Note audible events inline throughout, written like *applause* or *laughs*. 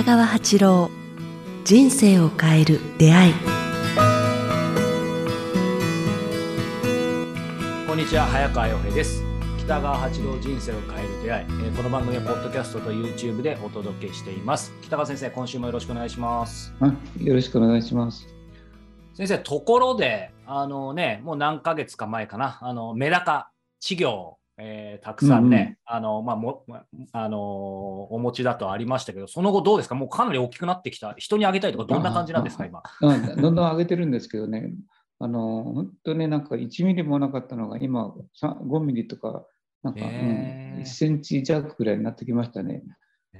北川八郎人生を変える出会い。こんにちは早川洋平です。北川八郎人生を変える出会い、えーこの番組はポッドキャストと YouTube でお届けしています。北川先生今週もよろしくお願いします。はい、よろしくお願いします。先生ところであのねもう何ヶ月か前かな。あのメダカ稚魚えーたくさんね、あのまあもまあのお持ちだとありましたけど、その後どうですか、もうかなり大きくなってきた、人にあげたいとか、どんな感じなんですか、今？あ *laughs* どんどん上げてるんですけどね、あの本当ね、なんか1ミリもなかったのが、今、さ5ミリとか、なんか、うん、へー。1センチ弱ぐらいになってきましたね。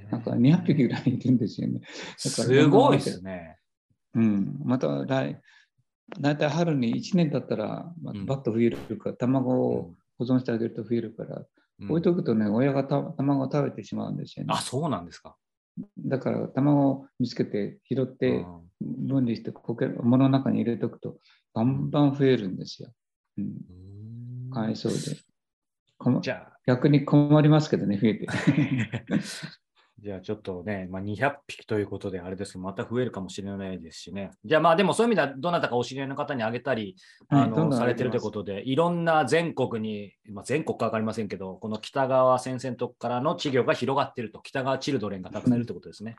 なんか200匹ぐらいいるんですよね。だからすごいですね。うん、また来、大体春に1年経ったら、まうんバッと増えるから、卵を保存してあげると増えるから、うん置いとくとね、親がた卵を食べてしまうんですよねあ、。そうなんですか。だから卵を見つけて拾ってうん分離してコケ物の中に入れておくとバンバン増えるんですよ。うん、うんかわいそうで。*laughs* じゃあ、逆に困りますけどね、増えて。*laughs* じゃあちょっとね、まあ、200匹ということであれですけど、また増えるかもしれないですしね。じゃあまあでもそういう意味では、どなたかお知り合いの方にあげたり、あのはいどんどんされてるということで、いろんな全国に、まあ、全国か分かりませんけど、この北川先々とこからの稚魚が広がっていると、北川チルドレンがたくさんいるということですね。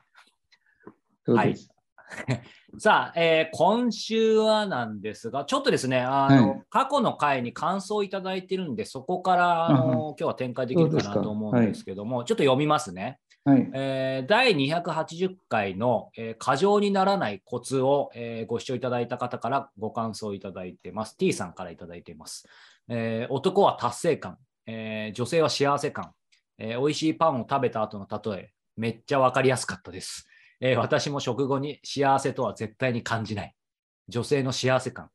そうです。*laughs* さあ、えー今週はなんですが、ちょっとですね、あのはい過去の回に感想をいただいてるんで、そこからあの、う今日は展開できるかなと思うんですけども、ちょっと読みますね。はい。えー第280回の、えー過剰にならないコツを、えーご視聴いただいた方からご感想いただいてます。T さんからいただいています。えー男は達成感、えー女性は幸せ感、えー美味しいパンを食べた後の例え、めっちゃわかりやすかったです、えー私も食後に幸せとは絶対に感じない。女性の幸せ感、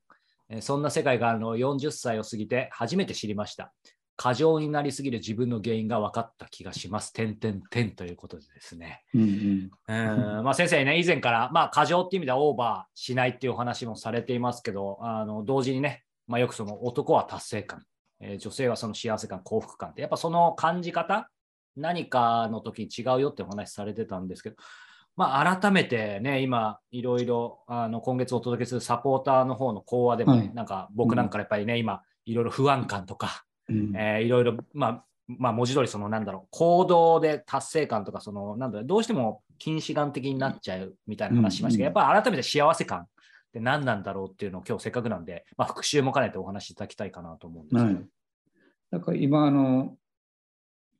えーそんな世界があるのを40歳を過ぎて初めて知りました。過剰になりすぎる自分の原因が分かった気がします。点点点ということでですね。うんうん。うん。まあ、先生ね、以前から、まあ、過剰っていう意味ではオーバーしないっていうお話もされていますけど、あの同時にね、まあ、よくその男は達成感、えー女性はその幸せ感、幸福感って、やっぱその感じ方、何かの時に違うよってお話されてたんですけど、まあ、改めてね、今、いろいろあの今月お届けするサポーターの方の講話でもね、はい。なんか僕なんかやっぱりね、今、いろいろ不安感とか、うんえーいろいろ、まあ、まあ、文字通り、その、なんだろう、行動で達成感とか、その、なんだろう、どうしても近視眼的になっちゃうみたいな話しましたけど、うんやっぱり改めて幸せ感って何なんだろうっていうのを今日せっかくなんで、まあ、復習も兼ねてお話しいただきたいかなと思うんですけど。はい。だから今、あの、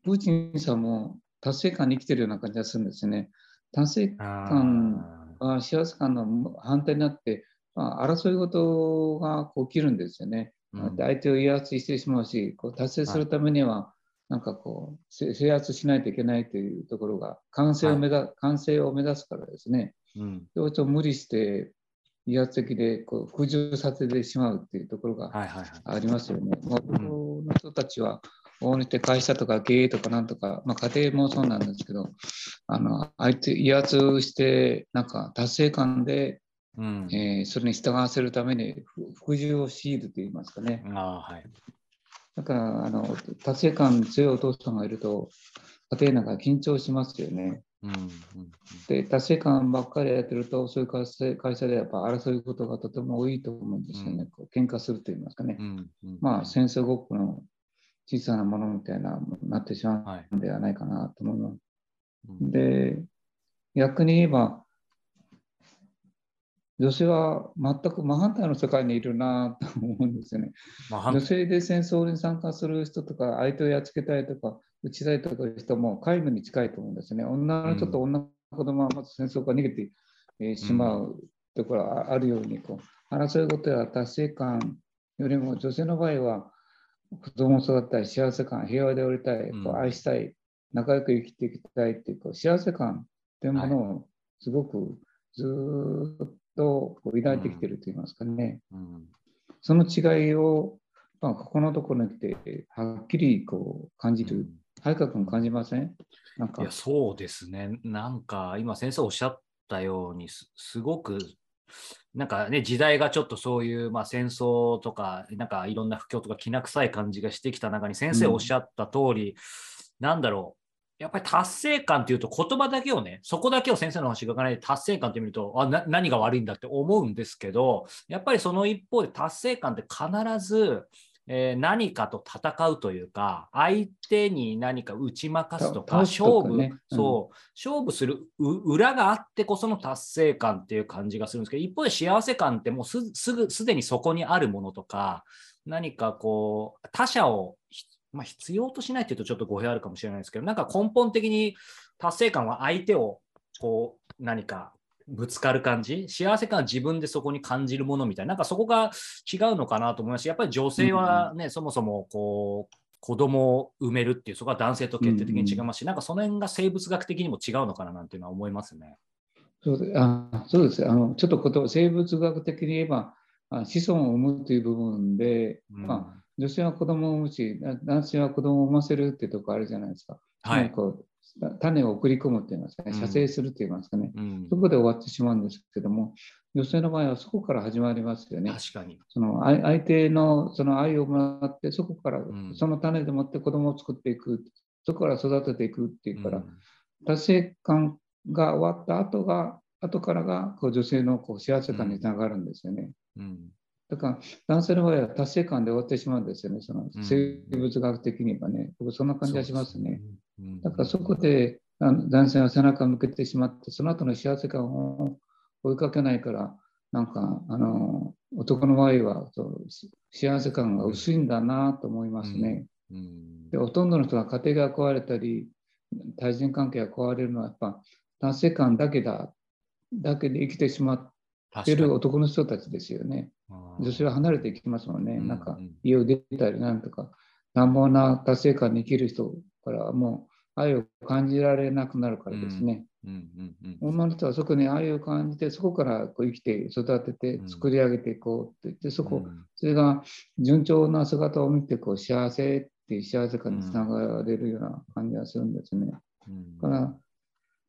プーチンさんも達成感に生きてるような感じがするんですね。達成あ感は幸せ感の反対になって、まあ、争い事が起きるんですよね。相手を威圧してしまうし、こう達成するためには、なんかこう、せ制圧しないといけないというところが、完成を目指,、完成を目指すからですね。うんそれと無理して威圧的でこう服従させてしまうっていうところがはいはいはい。ありますよね。まあ、僕の人たちは、大にして会社とか経営とかなんとか、まあ、家庭もそうなんですけど、あの相手威圧して、なんか達成感で、うんえーそれに従わせるためにふ服従を強いるといいますかね。あーはい。だからあの達成感強いお父さんがいると、家庭なんか緊張しますよね。うんうんで、達成感ばっかりやってると、そういう会社会社でやっぱ争うことがとても多いと思うんですよね。うんこう喧嘩すると言いますかね。うんうんまあ、戦争ごっこの小さなものみたいなものになってしまはいうんではないかなと思います。うんで、逆に言えば、女性は全く真反対の世界にいるなと思うんですよね。女性で戦争に参加する人とか、相手をやっつけたいとか、撃ちたいとかいう人も皆無に近いと思うんですね。女の人と女の子供はまず戦争から逃げてえーしまうところがあるように、こう争い事や達成感よりも女性の場合は、子供を育てたい、幸せ感、平和でおりたい、こう愛したい、仲良く生きていきたいっていうこう幸せ感というものをすごくずーっとこう抱いてきてると言いますかね。うんその違いを、まあ、ここのところに来て、はっきりこう感じる。早川君感じません？なんかいや、そうですね。なんか、今先生おっしゃったようにす、すごく、なんかね、時代がちょっとそういう、まあ、戦争とか、なんかいろんな不況とかきな臭い感じがしてきた中に、先生おっしゃった通り、なんだろやっぱり達成感っていうと言葉だけをね、そこだけを先生の話がかないで達成感って見るとあな何が悪いんだって思うんですけど、やっぱりその一方で達成感って必ず、えー何かと戦うというか、相手に何か打ち負かすとか、勝負、うん。そう、勝負するう裏があってこその達成感っていう感じがするんですけど、一方で幸せ感ってもうすすぐ、すでにそこにあるものとか、何かこう、他者をひまあ、必要としないっていうとちょっと語弊あるかもしれないですけど、なんか根本的に達成感は相手をこう何かぶつかる感じ、幸せ感は自分でそこに感じるものみたいな、なんかそこが違うのかなと思います。し、やっぱり女性はね、そもそもこう子供を産めるっていう、そこは男性と決定的に違いますし、なんかその辺が生物学的にも違うのかななんていうのは思いますね。そうであそうです。あのちょっとこと生物学的に言えばあ子孫を産むという部分で、うん。まあ、女性は子供を産むしな男性は子供を産ませるっていうところあるじゃないですか。はい。こうた種を送り込むって言いますかね、うん射精するって言いますかね、うんそこで終わってしまうんですけども、女性の場合はそこから始まりますよね。確かに。その愛相手のその愛をもらって、そこからんその種でもって子供を作っていく、そこから育てていくっていうから、うん達成感が終わった後が、後からがこう女性のこう幸せ感につながるんですよね。うんだから男性の場合は達成感で終わってしまうんですよね、そのうん生物学的にはね。僕そんな感じがしますね。すね。だからそこであの男性は背中を向けてしまって、その後の幸せ感を追いかけないから、なんかあの男の場合はそう幸せ感が薄いんだなと思いますね。うんでほとんどの人が家庭が壊れたり、対人関係が壊れるのはやっぱ達成感だけだ、だけで生きてしまってる男の人たちですよね。女性は離れていきますもんね。うんなんかうん家を出たりなんとか、乱暴な達成感に生きる人からはもう愛を感じられなくなるからですね。うんうんうん女の人はそこに愛を感じて、そこからこう生きて育ててうん作り上げていこうって言って、そこ、うんそれが順調な姿を見てこう幸せっていう幸せ感につながれるような感じがするんですね。うんだから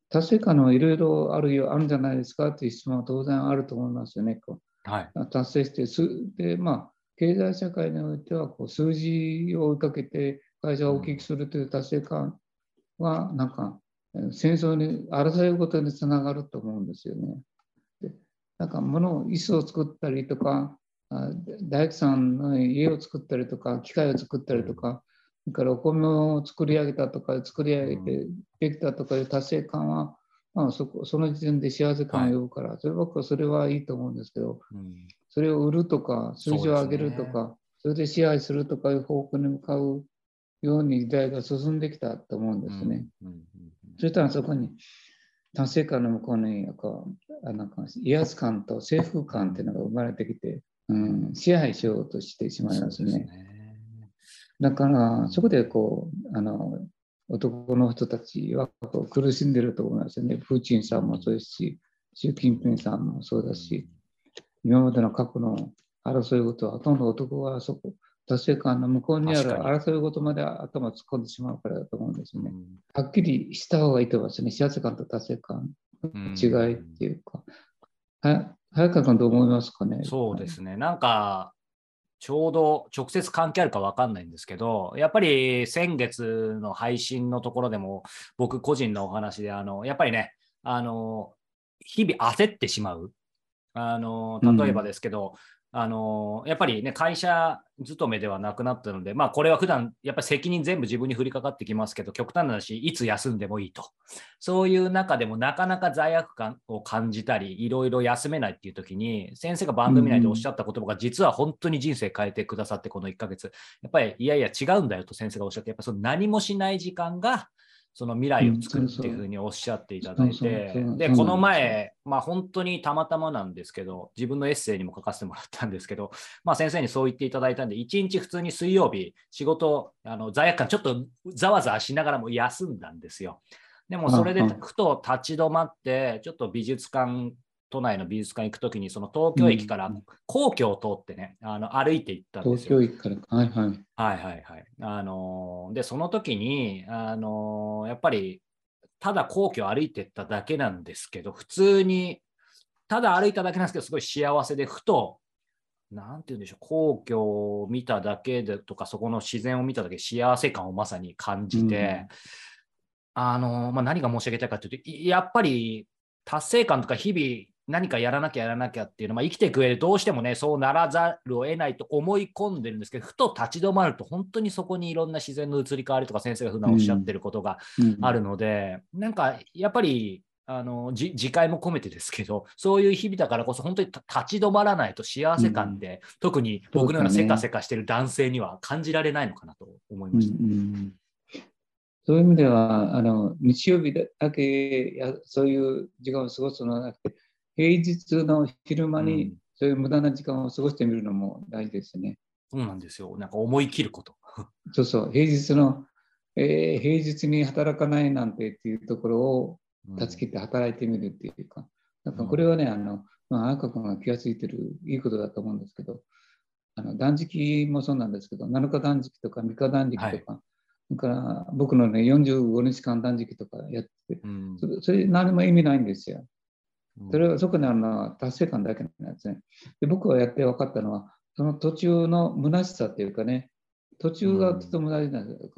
達成感はいろいろあるよ、あるんじゃないですかっていう質問は当然あると思いますよね。こ達成してす、で、まあ、経済社会においてはこう数字を追いかけて会社を大きくするという達成感は、なんか、えー戦争に争いごとにつながると思うんですよね。でなんか物を、椅子を作ったりとか、あ大工さんの家を作ったりとか、機械を作ったりとか、それからお米を作り上げたとか、作り上げてできたとかいう達成感は、まあ、そこその時点で幸せ感を呼ぶから、それ僕はそれはいいと思うんですけど、うん。それを売るとか、数字を上げるとか、それで支配するとかいう方向に向かうように時代が進んできたと思うんですね。うんうんうんそしたらそこに達成感の向こうにこうあなんか威圧感と征服感っていうのが生まれてきて、うん、支配しようとしてしまいますそうですね。だからそこでこうあの男の人たちはこう苦しんでると思いますよね。プーチンさんもそうですし、習近平さんもそうだし、今までの過去の争い事はほとんど男はそこ、達成感の向こうにある争い事まで頭突っ込んでしまうからだと思うんですよね。うんはっきりした方がいいと思いますね。幸せ感と達成感うん違いっていうか。は早川君どう思いますかね？そうですね。なんか、ちょうど直接関係あるか分かんないんですけど、やっぱり先月の配信のところでも、僕個人のお話で、あのやっぱりね、あの日々焦ってしまう。あの例えばですけど、あのやっぱりね、会社勤めではなくなったので、まあ、これは普段やっぱり責任全部自分に降りかかってきますけど、極端な話、いつ休んでもいいと。そういう中でもなかなか罪悪感を感じたり、いろいろ休めないっていう時に、先生が番組内でおっしゃった言葉が実は本当に人生変えてくださって、この1ヶ月。やっぱりいやいや違うんだよと先生がおっしゃって、やっぱその何もしない時間が、その未来を作るっていうふうにおっしゃっていただいてで、この前、まあ本当にたまたまなんですけど、自分のエッセイにも書かせてもらったんですけど、まあ先生にそう言っていただいたんで、一日普通に水曜日、仕事、あの罪悪感ちょっとざわざわしながらも休んだんですよ。でもそれでふと立ち止まって、ちょっと美術館、都内の美術館行くときに、その東京駅からうん皇居を通ってね、あの歩いて行ったんですよ。東京駅から、はいはい。はいはいはい。あのーで、その時に、あのーやっぱり、ただ皇居を歩いてっただけなんですけど、普通に、ただ歩いただけなんですけど、すごい幸せで、ふと、なんて言うんでしょう、皇居を見ただけでとか、そこの自然を見ただけで幸せ感をまさに感じて、あのまあ、何が申し上げたいかというと、いやっぱり達成感とか日々何かやらなきゃやらなきゃっていうのは、まあ、生きていく上でどうしてもね、そうならざるを得ないと思い込んでるんですけど、ふと立ち止まると、本当にそこにいろんな自然の移り変わりとか、先生が普段おっしゃってることがあるので、うん、なんかやっぱりあの自戒も込めてですけど、*laughs* そういう日々だからこそ、本当に立ち止まらないと幸せ感って、うん、特に僕のようなせかせかしてる男性には感じられないのかなと思いました。うんうんそういう意味では、あの日曜日だけやそういう時間を過ごすのではなくて、平日の昼間にそういう無駄な時間を過ごしてみるのも大事ですね。そうなんですよ。なんか思い切ること。*laughs* そうそう、平日の、えー、平日に働かないなんてっていうところを断ち切って働いてみるっていうか、なんかこれはね、あの、まあ、赤君が気がついてるいいことだと思うんですけど、あの断食もそうなんですけど、7日断食とか3日断食とか、はい、から僕のね、45日間断食とかやってて、うん、それ何も意味ないんですよ。それはそこにあるのは達成感だけなんですね。で僕はやって分かったのは、その途中の虚しさっていうかね、途中がとても大事なんですよ。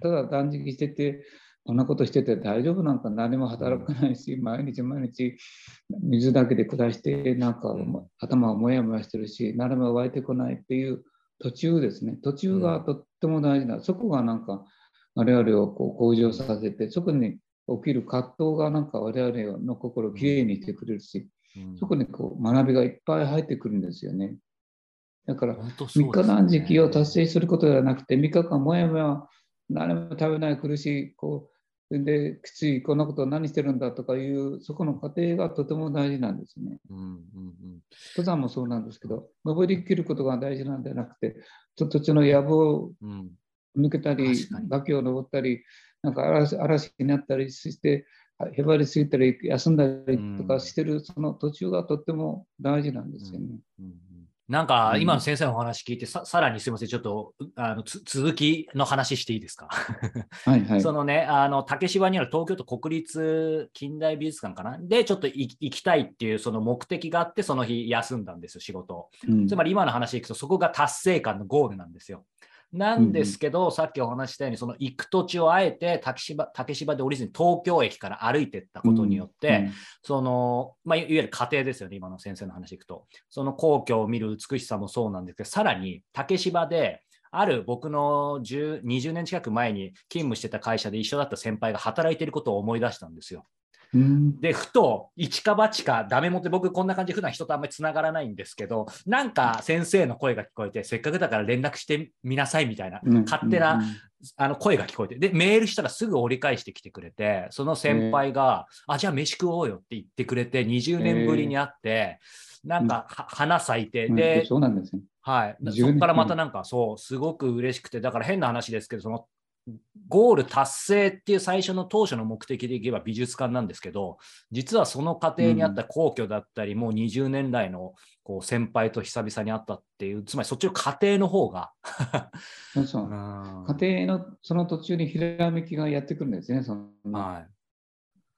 ただ断食してて、こんなことしてて大丈夫なんか何も働かないし、毎日毎日水だけで暮らして、なんか頭をもやもやしてるし、何も湧いてこないっていう途中ですね。途中がとっても大事な、そこがなんか我々をこう向上させて、そこに起きる葛藤がなんか我々の心をきれいにしてくれるし、そこにこう学びがいっぱい入ってくるんですよね。だから、3日断食を達成することではなくて、3日間もやもや何も食べない苦しい、こう、できついこんなこと何してるんだとかいうそこの過程がとても大事なんですね。うんうんうん、登山もそうなんですけど登りきることが大事なんじゃなくて途中の野望を抜けたり、うん、崖を登ったりなんか嵐嵐になったりしてへばりすぎたり休んだりとかしてる、その途中がとっても大事なんですよね。なんか今の先生のお話聞いてさ、さらにすみません、ちょっとあの続きの話していいですか？*laughs* はいはい、そのね、あの竹芝にある東京都国立近代美術館かな、でちょっと行きたいっていうその目的があって、その日休んだんですよ、仕事。うん、つまり今の話でいくと、そこが達成感のゴールなんですよ。なんですけど、うん、さっきお話したように、その行く途中をあえて竹芝竹芝で降りずに東京駅から歩いていったことによって、うん、そのまあ、いわゆる家庭ですよね、今の先生の話いくと。その皇居を見る美しさもそうなんですけど、さらに竹芝で、ある僕の20年近く前に勤務してた会社で一緒だった先輩が働いていることを思い出したんですよ。で、ふと、一か八か、ダメもって僕こんな感じ普段人とあんまりつながらないんですけど、なんか先生の声が聞こえて、せっかくだから連絡してみなさいみたいな、勝手な、あの声が聞こえて、で、メールしたらすぐ折り返してきてくれて、その先輩が、あ、じゃあ飯食おうよって言ってくれて、20年ぶりに会って、なんか花咲いて、で、そうなんですね。はい、そこからまたなんかそう、すごく嬉しくて、だから変な話ですけど、そのゴール達成っていう最初の当初の目的でいけば美術館なんですけど、実はその過程にあった皇居だったり、うん、もう20年来のこう先輩と久々に会ったっていう、つまりそっちの過程の方がそう。家庭のその途中にひらめきがやってくるんですね。そのは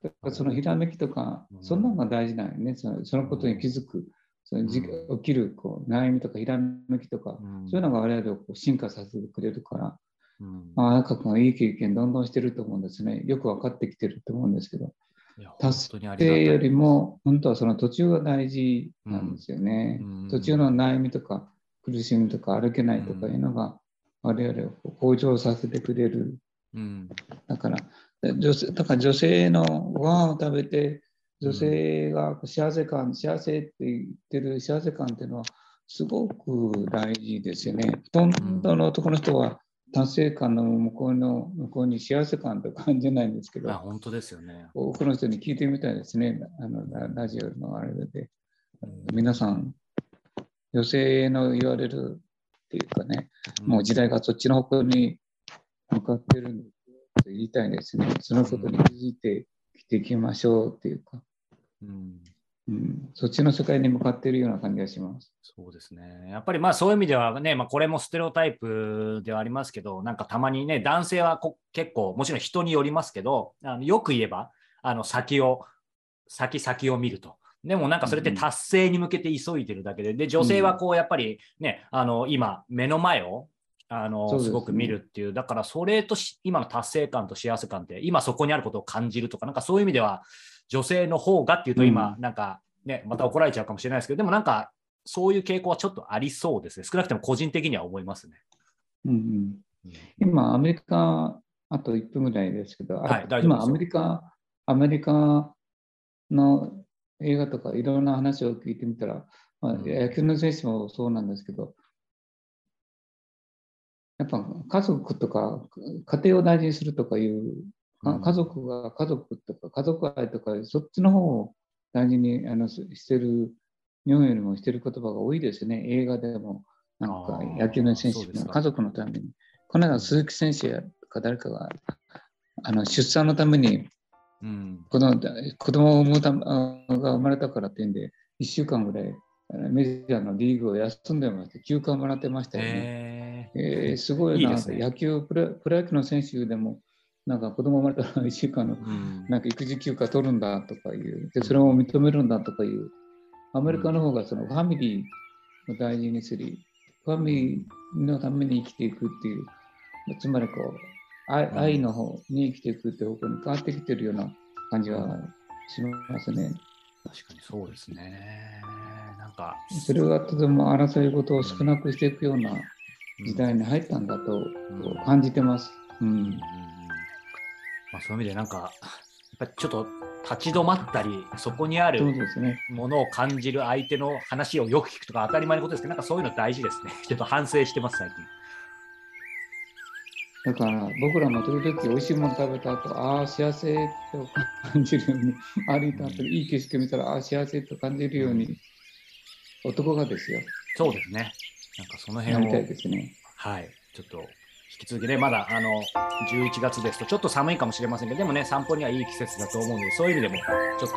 い、そのひらめきとか、そんなのが大事なんよね。そのそのことに気づく。その起きるこう悩みとかひらめきとか、そういうのが我々をこう進化させてくれるから、うん、まあ、赤君はいい経験どんどんしてると思うんですね。よく分かってきてると思うんですけど、達成よりも本当はその途中が大事なんですよね。うん、途中の悩みとか苦しみとか歩けないとかいうのが我々を向上させてくれる。うん、だから女性だから女性のご飯を食べて女性が幸せ感、幸せって言ってる幸せ感っていうのはすごく大事ですよね。ほとんどの男の人は達成感の向こうの向こうに幸せ感と感じないんですけど、あ本当ですよね。多くの人に聞いてみたいですね、あのラジオのあれで。皆さん、女性の言われるっていうかね、もう時代がそっちの方向に向かってるんですと言いたいですね。そのことに気づいてきていきましょうっていうか。うんうん、そっちの世界に向かっているような感じがします。そうですね。やっぱりまあそういう意味ではね、まあ、これもステレオタイプではありますけど、なんかたまにね、男性は結構、もちろん人によりますけど、あのよく言えば、あの先を、先先を見ると。でもなんかそれって達成に向けて急いでるだけで、で女性はこうやっぱりね、あの今、目の前をあのそうですごく見るっていう、だからそれとし今の達成感と幸せ感って、今そこにあることを感じるとか、なんかそういう意味では、女性の方がっていうと、今、うん。なんかね、また怒られちゃうかもしれないですけど、でもなんか、そういう傾向はちょっとありそうですね。少なくとも個人的には思いますね。うんうん。うん。今、アメリカ、あと1分ぐらいですけど、あはい大丈夫です今、アメリカ、アメリカの映画とかいろんな話を聞いてみたら、まあ、うん。野球の選手もそうなんですけど、やっぱ家族とか家庭を大事にするとかいう、家族が家族とか家族愛とか、そっちの方を大事にあのししてる、日本よりもしてる言葉が多いですね、映画でも。なんか野球の選手そうですかも家族のために。この間、鈴木選手か誰かがあの出産のためにうん子供子供を産むたが生まれたからっていうんで、1週間ぐらいメジャーのリーグを休んでまして、休暇をもらってましたよね。えーすごいなね野球プロ、プロ野球の選手でも、なんか子供生まれたら1週間のうん。なんか育児休暇取るんだとかいう、でそれを認めるんだとかいう、アメリカの方がそのファミリーを大事にする、ファミリーのために生きていくっていう、つまりこう愛うん。愛の方に生きていくって方向に変わってきてるような感じはしますね。確かにそうですね。なんか、それはとても争い事を少なくしていくようなうん。時代に入ったんだとん。感じてます。ううん。うん、まあ、そういう意味でなんか、やっぱりちょっと立ち止まったり、そこにある。ものを感じる相手の話をよく聞くとか当たり前のことですけど、なんかそういうの大事ですね。*laughs* ちょっと反省してます、最近。だから僕らも時々美味しいもの食べた後、ああ、幸せと感じるように、歩いた後にいい景色見たら、ああ、幸せと感じるように、男がですよ、そうですね。なんかそのなりたい辺を、ですね。はい、ちょっと引き続きね、まだあの11月ですと、ちょっと寒いかもしれませんけど、でもね、散歩にはいい季節だと思うので、そういう意味でも、ちょっと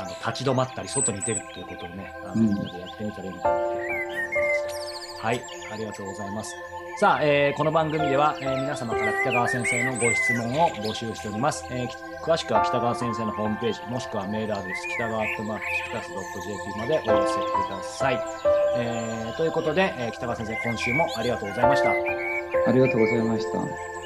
あの立ち止まったり、外に出るっていうことをね、あのうんみんなでやってみたらいいのかなと思います。はい、ありがとうございます。さあ、えーこの番組では、えー皆様から北川先生のご質問を募集しております。えーき詳しくは北川先生のホームページ、もしくはメールアドレス、北川アットマークキクタス .jp までお寄せください。えーということで、えー北川先生、今週もありがとうございました。ありがとうございました。